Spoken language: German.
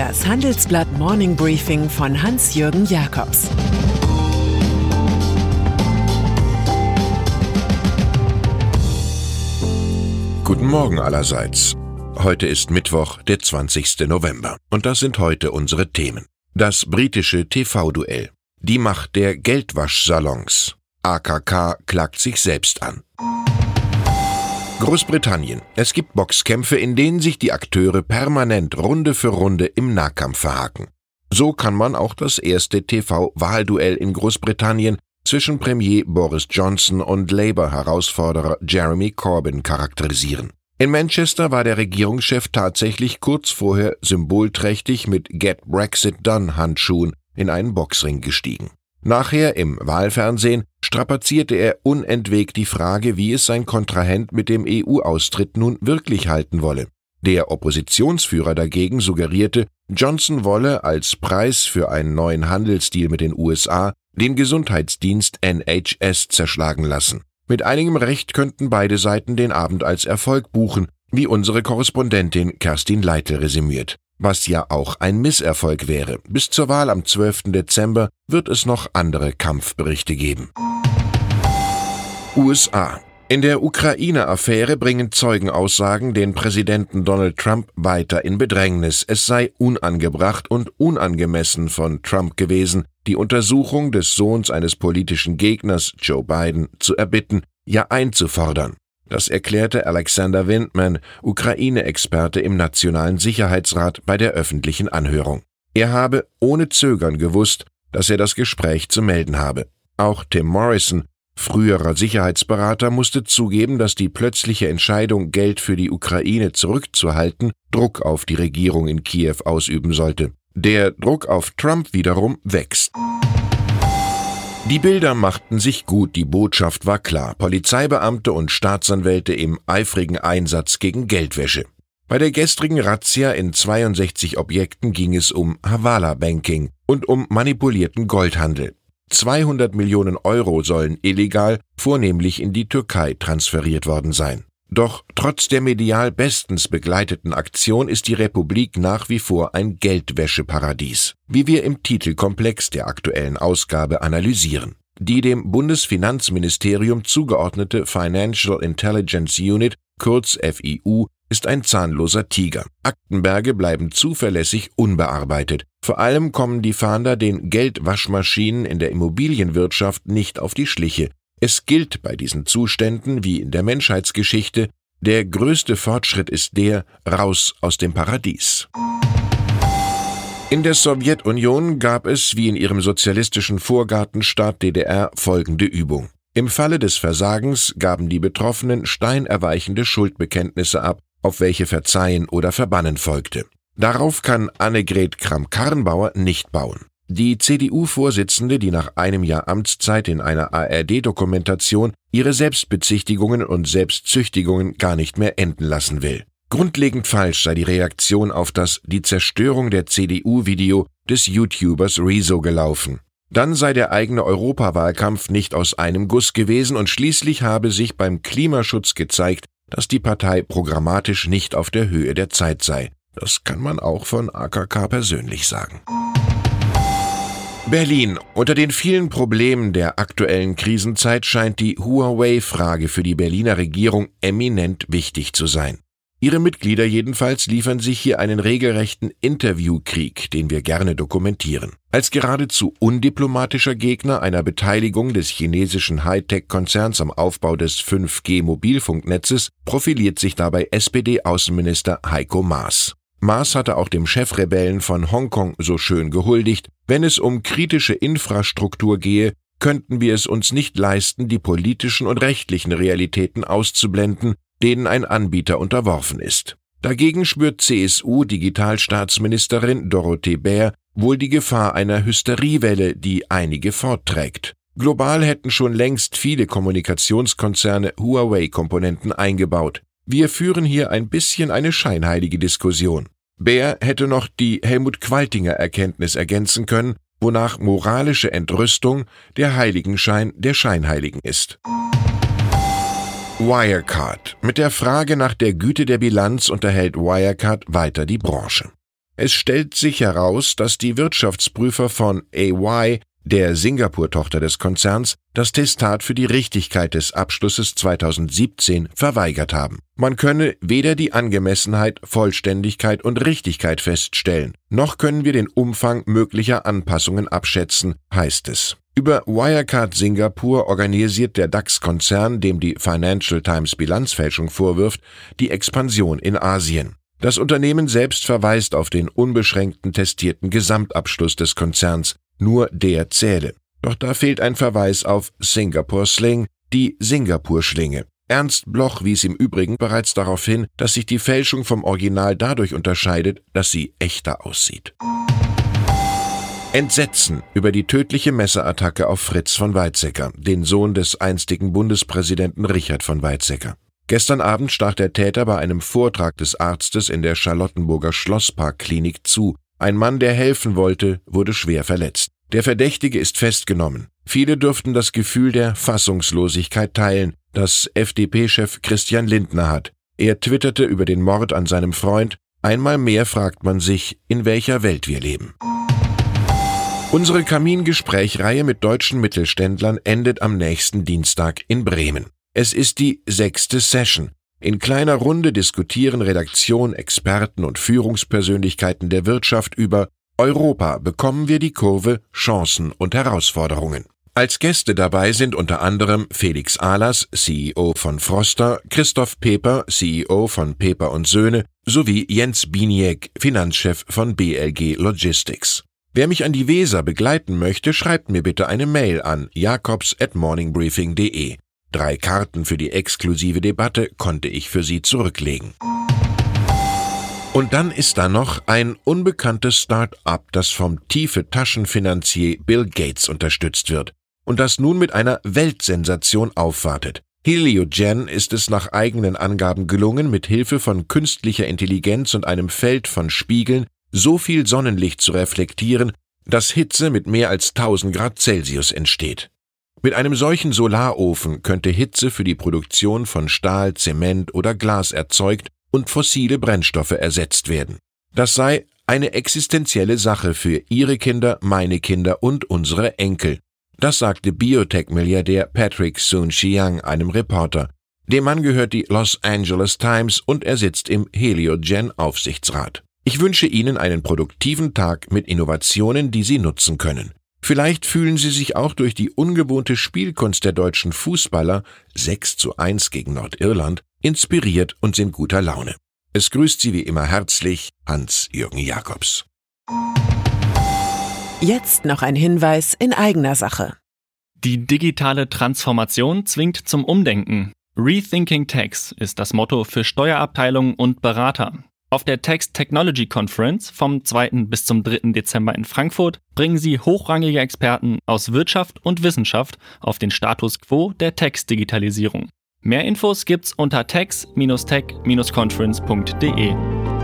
Das Handelsblatt Morning Briefing von Hans-Jürgen Jakobs Guten Morgen allerseits. Heute ist Mittwoch, der 20. November. Und das sind heute unsere Themen. Das britische TV-Duell. Die Macht der Geldwaschsalons. AKK klagt sich selbst an. Großbritannien. Es gibt Boxkämpfe, in denen sich die Akteure permanent Runde für Runde im Nahkampf verhaken. So kann man auch das erste TV-Wahlduell in Großbritannien zwischen Premier Boris Johnson und Labour-Herausforderer Jeremy Corbyn charakterisieren. In Manchester war der Regierungschef tatsächlich kurz vorher symbolträchtig mit Get Brexit Done Handschuhen in einen Boxring gestiegen. Nachher im Wahlfernsehen strapazierte er unentwegt die Frage, wie es sein Kontrahent mit dem EU-Austritt nun wirklich halten wolle. Der Oppositionsführer dagegen suggerierte, Johnson wolle als Preis für einen neuen Handelsdeal mit den USA den Gesundheitsdienst NHS zerschlagen lassen. Mit einigem Recht könnten beide Seiten den Abend als Erfolg buchen, wie unsere Korrespondentin Kerstin Leitl resümiert was ja auch ein Misserfolg wäre. Bis zur Wahl am 12. Dezember wird es noch andere Kampfberichte geben. USA. In der Ukraine-Affäre bringen Zeugenaussagen den Präsidenten Donald Trump weiter in Bedrängnis. Es sei unangebracht und unangemessen von Trump gewesen, die Untersuchung des Sohns eines politischen Gegners, Joe Biden, zu erbitten, ja einzufordern. Das erklärte Alexander Windman, Ukraine-Experte im Nationalen Sicherheitsrat bei der öffentlichen Anhörung. Er habe ohne Zögern gewusst, dass er das Gespräch zu melden habe. Auch Tim Morrison, früherer Sicherheitsberater, musste zugeben, dass die plötzliche Entscheidung, Geld für die Ukraine zurückzuhalten, Druck auf die Regierung in Kiew ausüben sollte. Der Druck auf Trump wiederum wächst. Die Bilder machten sich gut, die Botschaft war klar. Polizeibeamte und Staatsanwälte im eifrigen Einsatz gegen Geldwäsche. Bei der gestrigen Razzia in 62 Objekten ging es um Havala-Banking und um manipulierten Goldhandel. 200 Millionen Euro sollen illegal, vornehmlich in die Türkei transferiert worden sein. Doch trotz der medial bestens begleiteten Aktion ist die Republik nach wie vor ein Geldwäscheparadies, wie wir im Titelkomplex der aktuellen Ausgabe analysieren. Die dem Bundesfinanzministerium zugeordnete Financial Intelligence Unit, kurz FIU, ist ein zahnloser Tiger. Aktenberge bleiben zuverlässig unbearbeitet. Vor allem kommen die Fahnder den Geldwaschmaschinen in der Immobilienwirtschaft nicht auf die Schliche, es gilt bei diesen Zuständen wie in der Menschheitsgeschichte, der größte Fortschritt ist der raus aus dem Paradies. In der Sowjetunion gab es, wie in ihrem sozialistischen Vorgartenstaat DDR, folgende Übung. Im Falle des Versagens gaben die Betroffenen steinerweichende Schuldbekenntnisse ab, auf welche Verzeihen oder Verbannen folgte. Darauf kann Annegret Kramp-Karrenbauer nicht bauen. Die CDU-Vorsitzende, die nach einem Jahr Amtszeit in einer ARD-Dokumentation ihre Selbstbezichtigungen und Selbstzüchtigungen gar nicht mehr enden lassen will. Grundlegend falsch sei die Reaktion auf das Die Zerstörung der CDU-Video des YouTubers Rezo gelaufen. Dann sei der eigene Europawahlkampf nicht aus einem Guss gewesen und schließlich habe sich beim Klimaschutz gezeigt, dass die Partei programmatisch nicht auf der Höhe der Zeit sei. Das kann man auch von AKK persönlich sagen. Berlin. Unter den vielen Problemen der aktuellen Krisenzeit scheint die Huawei-Frage für die Berliner Regierung eminent wichtig zu sein. Ihre Mitglieder jedenfalls liefern sich hier einen regelrechten Interviewkrieg, den wir gerne dokumentieren. Als geradezu undiplomatischer Gegner einer Beteiligung des chinesischen Hightech-Konzerns am Aufbau des 5G-Mobilfunknetzes profiliert sich dabei SPD-Außenminister Heiko Maas. Maas hatte auch dem Chefrebellen von Hongkong so schön gehuldigt, wenn es um kritische Infrastruktur gehe, könnten wir es uns nicht leisten, die politischen und rechtlichen Realitäten auszublenden, denen ein Anbieter unterworfen ist. Dagegen spürt CSU-Digitalstaatsministerin Dorothee Bär wohl die Gefahr einer Hysteriewelle, die einige fortträgt. Global hätten schon längst viele Kommunikationskonzerne Huawei-Komponenten eingebaut. Wir führen hier ein bisschen eine scheinheilige Diskussion. Bär hätte noch die Helmut Qualtinger Erkenntnis ergänzen können, wonach moralische Entrüstung der Heiligenschein der Scheinheiligen ist. Wirecard. Mit der Frage nach der Güte der Bilanz unterhält Wirecard weiter die Branche. Es stellt sich heraus, dass die Wirtschaftsprüfer von AY der Singapur-Tochter des Konzerns, das Testat für die Richtigkeit des Abschlusses 2017 verweigert haben. Man könne weder die Angemessenheit, Vollständigkeit und Richtigkeit feststellen, noch können wir den Umfang möglicher Anpassungen abschätzen, heißt es. Über Wirecard Singapur organisiert der DAX-Konzern, dem die Financial Times Bilanzfälschung vorwirft, die Expansion in Asien. Das Unternehmen selbst verweist auf den unbeschränkten testierten Gesamtabschluss des Konzerns, nur der zähle. Doch da fehlt ein Verweis auf Singapore Sling, die Singapur-Schlinge. Ernst Bloch wies im Übrigen bereits darauf hin, dass sich die Fälschung vom Original dadurch unterscheidet, dass sie echter aussieht. Entsetzen über die tödliche Messerattacke auf Fritz von Weizsäcker, den Sohn des einstigen Bundespräsidenten Richard von Weizsäcker. Gestern Abend stach der Täter bei einem Vortrag des Arztes in der Charlottenburger Schlossparkklinik zu, ein Mann, der helfen wollte, wurde schwer verletzt. Der Verdächtige ist festgenommen. Viele dürften das Gefühl der Fassungslosigkeit teilen, das FDP-Chef Christian Lindner hat. Er twitterte über den Mord an seinem Freund, einmal mehr fragt man sich, in welcher Welt wir leben. Unsere Kamingesprächreihe mit deutschen Mittelständlern endet am nächsten Dienstag in Bremen. Es ist die sechste Session. In kleiner Runde diskutieren Redaktion, Experten und Führungspersönlichkeiten der Wirtschaft über Europa bekommen wir die Kurve Chancen und Herausforderungen. Als Gäste dabei sind unter anderem Felix Ahlers, CEO von Froster, Christoph Peper, CEO von Peper und Söhne, sowie Jens Biniek, Finanzchef von BLG Logistics. Wer mich an die Weser begleiten möchte, schreibt mir bitte eine Mail an jakobs at morningbriefing.de. Drei Karten für die exklusive Debatte konnte ich für Sie zurücklegen. Und dann ist da noch ein unbekanntes Start-up, das vom tiefe Taschenfinanzier Bill Gates unterstützt wird und das nun mit einer Weltsensation aufwartet. Heliogen ist es nach eigenen Angaben gelungen, mit Hilfe von künstlicher Intelligenz und einem Feld von Spiegeln so viel Sonnenlicht zu reflektieren, dass Hitze mit mehr als 1000 Grad Celsius entsteht. Mit einem solchen Solarofen könnte Hitze für die Produktion von Stahl, Zement oder Glas erzeugt und fossile Brennstoffe ersetzt werden. Das sei eine existenzielle Sache für Ihre Kinder, meine Kinder und unsere Enkel. Das sagte Biotech-Milliardär Patrick Soon-Chiang einem Reporter. Dem Mann gehört die Los Angeles Times und er sitzt im Heliogen-Aufsichtsrat. Ich wünsche Ihnen einen produktiven Tag mit Innovationen, die Sie nutzen können. Vielleicht fühlen Sie sich auch durch die ungewohnte Spielkunst der deutschen Fußballer 6 zu 1 gegen Nordirland inspiriert und sind guter Laune. Es grüßt Sie wie immer herzlich Hans-Jürgen Jakobs. Jetzt noch ein Hinweis in eigener Sache. Die digitale Transformation zwingt zum Umdenken. Rethinking Tax ist das Motto für Steuerabteilungen und Berater. Auf der Tax Technology Conference vom 2. bis zum 3. Dezember in Frankfurt bringen sie hochrangige Experten aus Wirtschaft und Wissenschaft auf den Status quo der Tax-Digitalisierung. Mehr Infos gibt's unter tax-tech-conference.de.